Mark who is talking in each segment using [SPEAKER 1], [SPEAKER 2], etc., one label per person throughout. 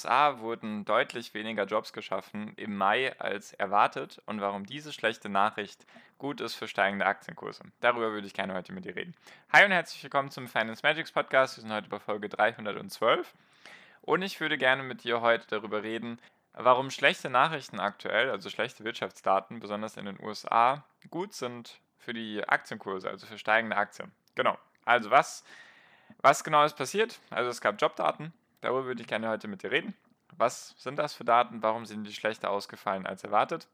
[SPEAKER 1] USA wurden deutlich weniger Jobs geschaffen im Mai als erwartet und warum diese schlechte Nachricht gut ist für steigende Aktienkurse. Darüber würde ich gerne heute mit dir reden. Hi und herzlich willkommen zum Finance Magics Podcast. Wir sind heute bei Folge 312 und ich würde gerne mit dir heute darüber reden, warum schlechte Nachrichten aktuell, also schlechte Wirtschaftsdaten, besonders in den USA, gut sind für die Aktienkurse, also für steigende Aktien. Genau. Also was, was genau ist passiert? Also es gab Jobdaten, Darüber würde ich gerne heute mit dir reden. Was sind das für Daten? Warum sind die schlechter ausgefallen als erwartet?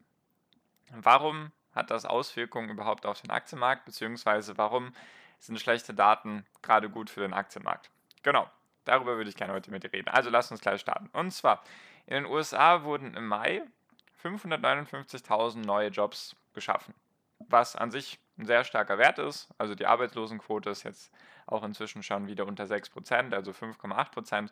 [SPEAKER 1] Warum hat das Auswirkungen überhaupt auf den Aktienmarkt? Beziehungsweise warum sind schlechte Daten gerade gut für den Aktienmarkt? Genau, darüber würde ich gerne heute mit dir reden. Also lass uns gleich starten. Und zwar, in den USA wurden im Mai 559.000 neue Jobs geschaffen, was an sich ein sehr starker Wert ist. Also die Arbeitslosenquote ist jetzt auch inzwischen schon wieder unter 6%, also 5,8%.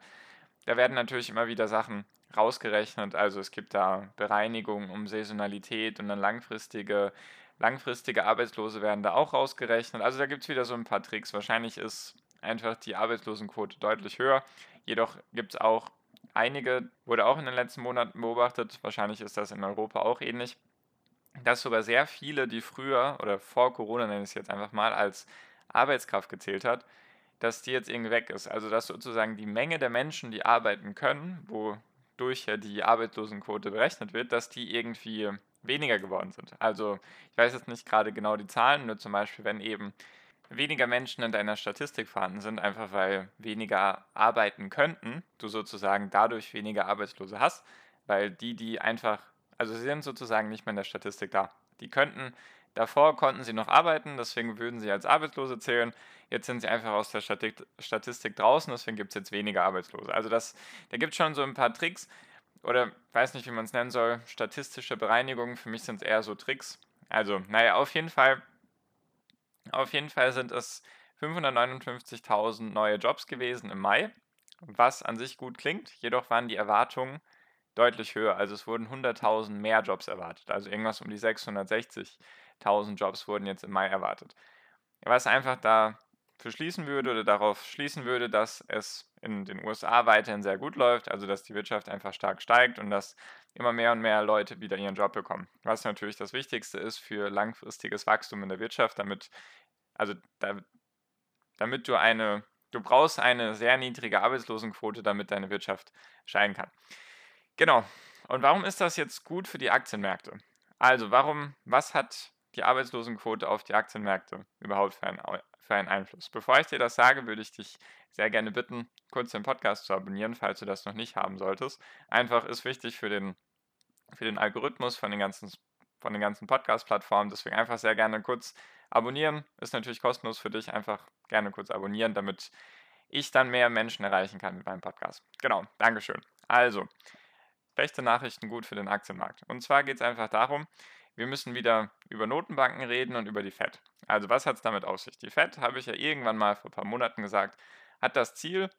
[SPEAKER 1] Da werden natürlich immer wieder Sachen rausgerechnet. Also es gibt da Bereinigungen um Saisonalität und dann langfristige, langfristige Arbeitslose werden da auch rausgerechnet. Also da gibt es wieder so ein paar Tricks. Wahrscheinlich ist einfach die Arbeitslosenquote deutlich höher. Jedoch gibt es auch einige, wurde auch in den letzten Monaten beobachtet, wahrscheinlich ist das in Europa auch ähnlich, dass sogar sehr viele, die früher oder vor Corona nenne ich es jetzt einfach mal, als Arbeitskraft gezählt hat, dass die jetzt irgendwie weg ist. Also dass sozusagen die Menge der Menschen, die arbeiten können, wodurch ja die Arbeitslosenquote berechnet wird, dass die irgendwie weniger geworden sind. Also ich weiß jetzt nicht gerade genau die Zahlen, nur zum Beispiel, wenn eben weniger Menschen in deiner Statistik vorhanden sind, einfach weil weniger arbeiten könnten, du sozusagen dadurch weniger Arbeitslose hast, weil die, die einfach, also sie sind sozusagen nicht mehr in der Statistik da. Die könnten Davor konnten sie noch arbeiten, deswegen würden sie als Arbeitslose zählen. Jetzt sind sie einfach aus der Statistik draußen, deswegen gibt es jetzt weniger Arbeitslose. Also das, da gibt es schon so ein paar Tricks oder weiß nicht, wie man es nennen soll, statistische Bereinigungen. Für mich sind es eher so Tricks. Also, naja, auf jeden Fall, auf jeden Fall sind es 559.000 neue Jobs gewesen im Mai, was an sich gut klingt. Jedoch waren die Erwartungen deutlich höher. Also es wurden 100.000 mehr Jobs erwartet, also irgendwas um die 660. 1000 Jobs wurden jetzt im Mai erwartet. Was einfach da für schließen würde oder darauf schließen würde, dass es in den USA weiterhin sehr gut läuft, also dass die Wirtschaft einfach stark steigt und dass immer mehr und mehr Leute wieder ihren Job bekommen. Was natürlich das Wichtigste ist für langfristiges Wachstum in der Wirtschaft, damit, also da, damit du eine, du brauchst eine sehr niedrige Arbeitslosenquote, damit deine Wirtschaft steigen kann. Genau. Und warum ist das jetzt gut für die Aktienmärkte? Also, warum, was hat die Arbeitslosenquote auf die Aktienmärkte überhaupt für einen, für einen Einfluss? Bevor ich dir das sage, würde ich dich sehr gerne bitten, kurz den Podcast zu abonnieren, falls du das noch nicht haben solltest. Einfach ist wichtig für den, für den Algorithmus von den ganzen, von den ganzen Podcast-Plattformen. Deswegen einfach sehr gerne kurz abonnieren. Ist natürlich kostenlos für dich. Einfach gerne kurz abonnieren, damit ich dann mehr Menschen erreichen kann mit meinem Podcast. Genau, Dankeschön. Also, schlechte Nachrichten gut für den Aktienmarkt. Und zwar geht es einfach darum, wir müssen wieder über Notenbanken reden und über die FED. Also was hat es damit auf sich? Die FED, habe ich ja irgendwann mal vor ein paar Monaten gesagt, hat das Ziel,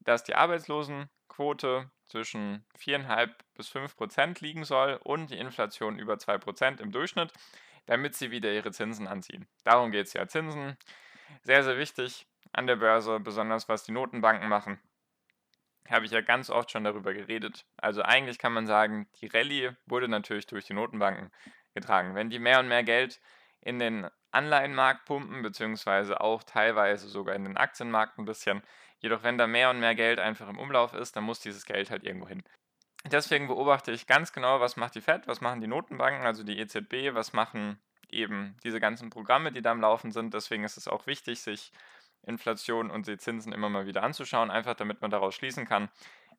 [SPEAKER 1] dass die Arbeitslosenquote zwischen 4,5 bis 5 Prozent liegen soll und die Inflation über 2 Prozent im Durchschnitt, damit sie wieder ihre Zinsen anziehen. Darum geht es ja. Zinsen, sehr, sehr wichtig an der Börse, besonders was die Notenbanken machen. Habe ich ja ganz oft schon darüber geredet. Also eigentlich kann man sagen, die Rallye wurde natürlich durch die Notenbanken getragen. Wenn die mehr und mehr Geld in den Anleihenmarkt pumpen, beziehungsweise auch teilweise sogar in den Aktienmarkt ein bisschen, jedoch wenn da mehr und mehr Geld einfach im Umlauf ist, dann muss dieses Geld halt irgendwo hin. Deswegen beobachte ich ganz genau, was macht die Fed, was machen die Notenbanken, also die EZB, was machen eben diese ganzen Programme, die da am Laufen sind. Deswegen ist es auch wichtig, sich Inflation und die Zinsen immer mal wieder anzuschauen, einfach damit man daraus schließen kann,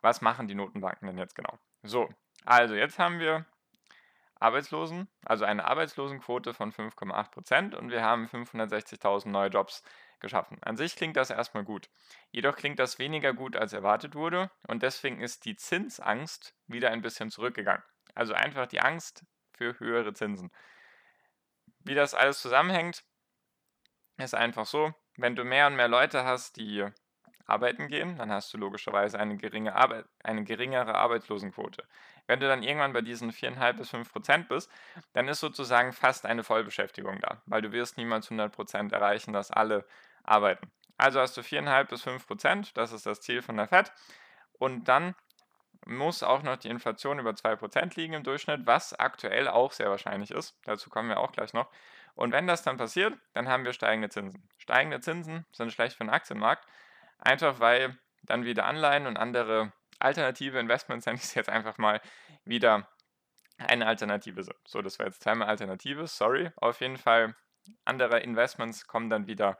[SPEAKER 1] was machen die Notenbanken denn jetzt genau. So, also jetzt haben wir Arbeitslosen, also eine Arbeitslosenquote von 5,8 Prozent und wir haben 560.000 neue Jobs geschaffen. An sich klingt das erstmal gut. Jedoch klingt das weniger gut, als erwartet wurde und deswegen ist die Zinsangst wieder ein bisschen zurückgegangen. Also einfach die Angst für höhere Zinsen. Wie das alles zusammenhängt, ist einfach so, wenn du mehr und mehr Leute hast, die arbeiten gehen, dann hast du logischerweise eine, geringe Arbeit, eine geringere Arbeitslosenquote. Wenn du dann irgendwann bei diesen 4,5 bis 5 Prozent bist, dann ist sozusagen fast eine Vollbeschäftigung da, weil du wirst niemals 100 Prozent erreichen, dass alle arbeiten. Also hast du 4,5 bis 5 Prozent, das ist das Ziel von der FED. Und dann muss auch noch die Inflation über 2 Prozent liegen im Durchschnitt, was aktuell auch sehr wahrscheinlich ist. Dazu kommen wir auch gleich noch. Und wenn das dann passiert, dann haben wir steigende Zinsen. Steigende Zinsen sind schlecht für den Aktienmarkt, einfach weil dann wieder Anleihen und andere alternative Investments, nenne ich es jetzt einfach mal, wieder eine Alternative sind. So, das war jetzt zweimal Alternative, sorry. Auf jeden Fall, andere Investments kommen dann wieder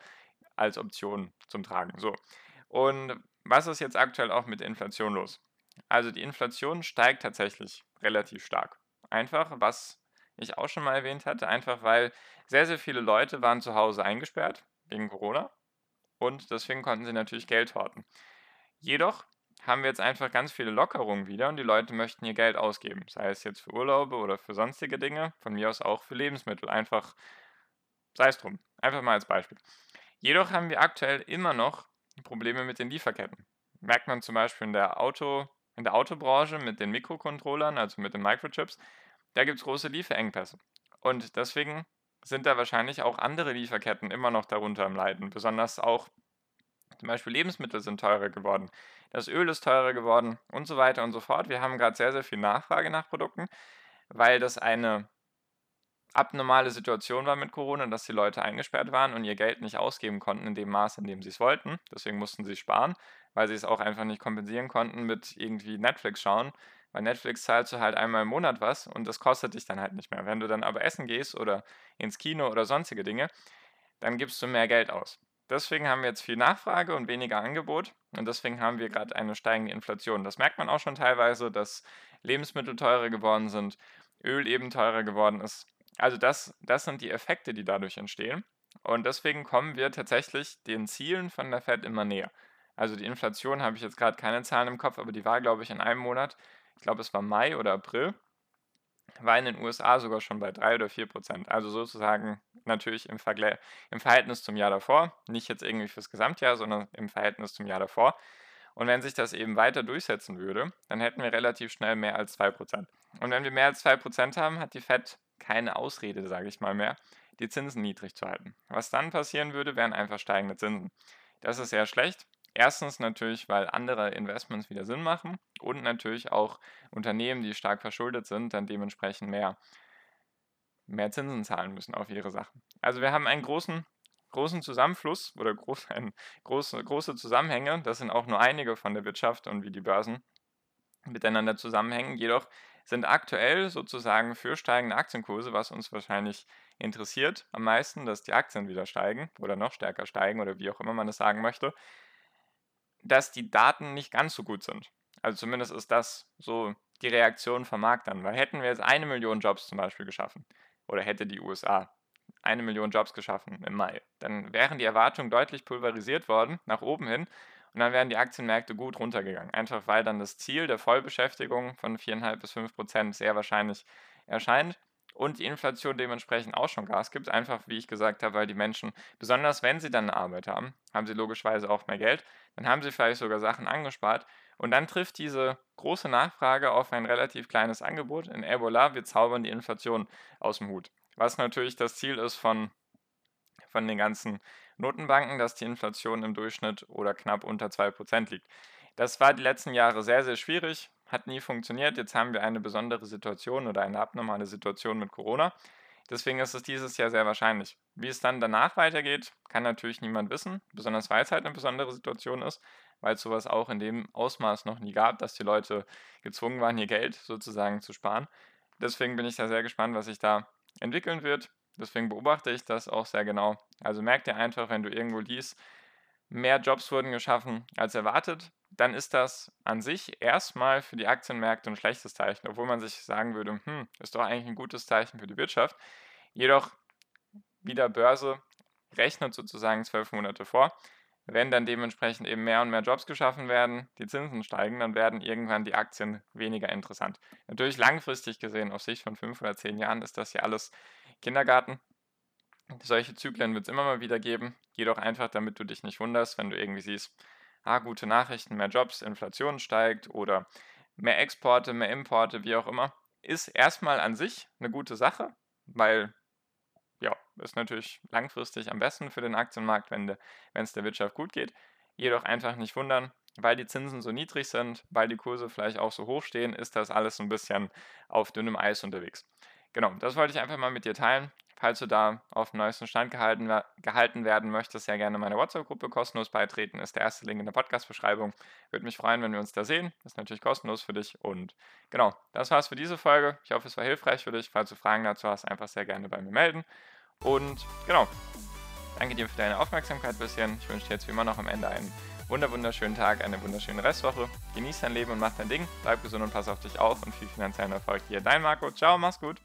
[SPEAKER 1] als Option zum Tragen. So. Und was ist jetzt aktuell auch mit Inflation los? Also die Inflation steigt tatsächlich relativ stark. Einfach, was ich auch schon mal erwähnt hatte, einfach weil sehr, sehr viele Leute waren zu Hause eingesperrt wegen Corona und deswegen konnten sie natürlich Geld horten. Jedoch haben wir jetzt einfach ganz viele Lockerungen wieder und die Leute möchten ihr Geld ausgeben, sei es jetzt für Urlaube oder für sonstige Dinge, von mir aus auch für Lebensmittel, einfach sei es drum, einfach mal als Beispiel. Jedoch haben wir aktuell immer noch Probleme mit den Lieferketten. Merkt man zum Beispiel in der, Auto, in der Autobranche mit den Mikrocontrollern, also mit den Microchips, da gibt es große Lieferengpässe. Und deswegen sind da wahrscheinlich auch andere Lieferketten immer noch darunter im Leiden. Besonders auch zum Beispiel Lebensmittel sind teurer geworden, das Öl ist teurer geworden und so weiter und so fort. Wir haben gerade sehr, sehr viel Nachfrage nach Produkten, weil das eine abnormale Situation war mit Corona, dass die Leute eingesperrt waren und ihr Geld nicht ausgeben konnten in dem Maß, in dem sie es wollten. Deswegen mussten sie sparen, weil sie es auch einfach nicht kompensieren konnten mit irgendwie Netflix schauen. Bei Netflix zahlst du halt einmal im Monat was und das kostet dich dann halt nicht mehr. Wenn du dann aber essen gehst oder ins Kino oder sonstige Dinge, dann gibst du mehr Geld aus. Deswegen haben wir jetzt viel Nachfrage und weniger Angebot und deswegen haben wir gerade eine steigende Inflation. Das merkt man auch schon teilweise, dass Lebensmittel teurer geworden sind, Öl eben teurer geworden ist. Also das, das sind die Effekte, die dadurch entstehen. Und deswegen kommen wir tatsächlich den Zielen von der Fed immer näher. Also die Inflation habe ich jetzt gerade keine Zahlen im Kopf, aber die war, glaube ich, in einem Monat ich glaube es war Mai oder April, war in den USA sogar schon bei 3 oder 4 Prozent. Also sozusagen natürlich im, im Verhältnis zum Jahr davor, nicht jetzt irgendwie fürs Gesamtjahr, sondern im Verhältnis zum Jahr davor. Und wenn sich das eben weiter durchsetzen würde, dann hätten wir relativ schnell mehr als 2 Prozent. Und wenn wir mehr als 2 Prozent haben, hat die Fed keine Ausrede, sage ich mal mehr, die Zinsen niedrig zu halten. Was dann passieren würde, wären einfach steigende Zinsen. Das ist sehr schlecht, Erstens natürlich, weil andere Investments wieder Sinn machen und natürlich auch Unternehmen, die stark verschuldet sind, dann dementsprechend mehr, mehr Zinsen zahlen müssen auf ihre Sachen. Also wir haben einen großen, großen Zusammenfluss oder groß, ein, große, große Zusammenhänge. Das sind auch nur einige von der Wirtschaft und wie die Börsen miteinander zusammenhängen. Jedoch sind aktuell sozusagen für steigende Aktienkurse, was uns wahrscheinlich interessiert am meisten, dass die Aktien wieder steigen oder noch stärker steigen oder wie auch immer man es sagen möchte, dass die Daten nicht ganz so gut sind. Also zumindest ist das so die Reaktion vom Markt dann. Weil hätten wir jetzt eine Million Jobs zum Beispiel geschaffen, oder hätte die USA eine Million Jobs geschaffen im Mai, dann wären die Erwartungen deutlich pulverisiert worden, nach oben hin, und dann wären die Aktienmärkte gut runtergegangen. Einfach weil dann das Ziel der Vollbeschäftigung von 4,5 bis 5 Prozent sehr wahrscheinlich erscheint und die Inflation dementsprechend auch schon Gas gibt. Einfach, wie ich gesagt habe, weil die Menschen, besonders wenn sie dann eine Arbeit haben, haben sie logischerweise auch mehr Geld. Dann haben sie vielleicht sogar Sachen angespart. Und dann trifft diese große Nachfrage auf ein relativ kleines Angebot. In Ebola, wir zaubern die Inflation aus dem Hut. Was natürlich das Ziel ist von, von den ganzen Notenbanken, dass die Inflation im Durchschnitt oder knapp unter 2% liegt. Das war die letzten Jahre sehr, sehr schwierig hat nie funktioniert. Jetzt haben wir eine besondere Situation oder eine abnormale Situation mit Corona. Deswegen ist es dieses Jahr sehr wahrscheinlich. Wie es dann danach weitergeht, kann natürlich niemand wissen, besonders weil es halt eine besondere Situation ist, weil es sowas auch in dem Ausmaß noch nie gab, dass die Leute gezwungen waren, ihr Geld sozusagen zu sparen. Deswegen bin ich da sehr gespannt, was sich da entwickeln wird. Deswegen beobachte ich das auch sehr genau. Also merkt ihr einfach, wenn du irgendwo liest, mehr Jobs wurden geschaffen als erwartet, dann ist das an sich erstmal für die Aktienmärkte ein schlechtes Zeichen, obwohl man sich sagen würde, hm, ist doch eigentlich ein gutes Zeichen für die Wirtschaft. Jedoch wieder Börse, rechnet sozusagen zwölf Monate vor. Wenn dann dementsprechend eben mehr und mehr Jobs geschaffen werden, die Zinsen steigen, dann werden irgendwann die Aktien weniger interessant. Natürlich langfristig gesehen, auf Sicht von fünf oder zehn Jahren, ist das ja alles Kindergarten. Solche Zyklen wird es immer mal wieder geben. Jedoch einfach, damit du dich nicht wunderst, wenn du irgendwie siehst, ah, gute Nachrichten, mehr Jobs, Inflation steigt oder mehr Exporte, mehr Importe, wie auch immer, ist erstmal an sich eine gute Sache, weil ja, ist natürlich langfristig am besten für den Aktienmarkt, wenn es der Wirtschaft gut geht. Jedoch einfach nicht wundern, weil die Zinsen so niedrig sind, weil die Kurse vielleicht auch so hoch stehen, ist das alles ein bisschen auf dünnem Eis unterwegs. Genau, das wollte ich einfach mal mit dir teilen. Falls du da auf dem neuesten Stand gehalten, gehalten werden möchtest, sehr gerne meine WhatsApp-Gruppe kostenlos beitreten. Ist der erste Link in der Podcast-Beschreibung. Würde mich freuen, wenn wir uns da sehen. Ist natürlich kostenlos für dich. Und genau, das war's für diese Folge. Ich hoffe, es war hilfreich für dich. Falls du Fragen dazu hast, einfach sehr gerne bei mir melden. Und genau, danke dir für deine Aufmerksamkeit bisher. Ich wünsche dir jetzt wie immer noch am Ende einen wunderschönen Tag, eine wunderschöne Restwoche. Genieß dein Leben und mach dein Ding. Bleib gesund und pass auf dich auf und viel finanziellen Erfolg dir. Dein Marco. Ciao, mach's gut.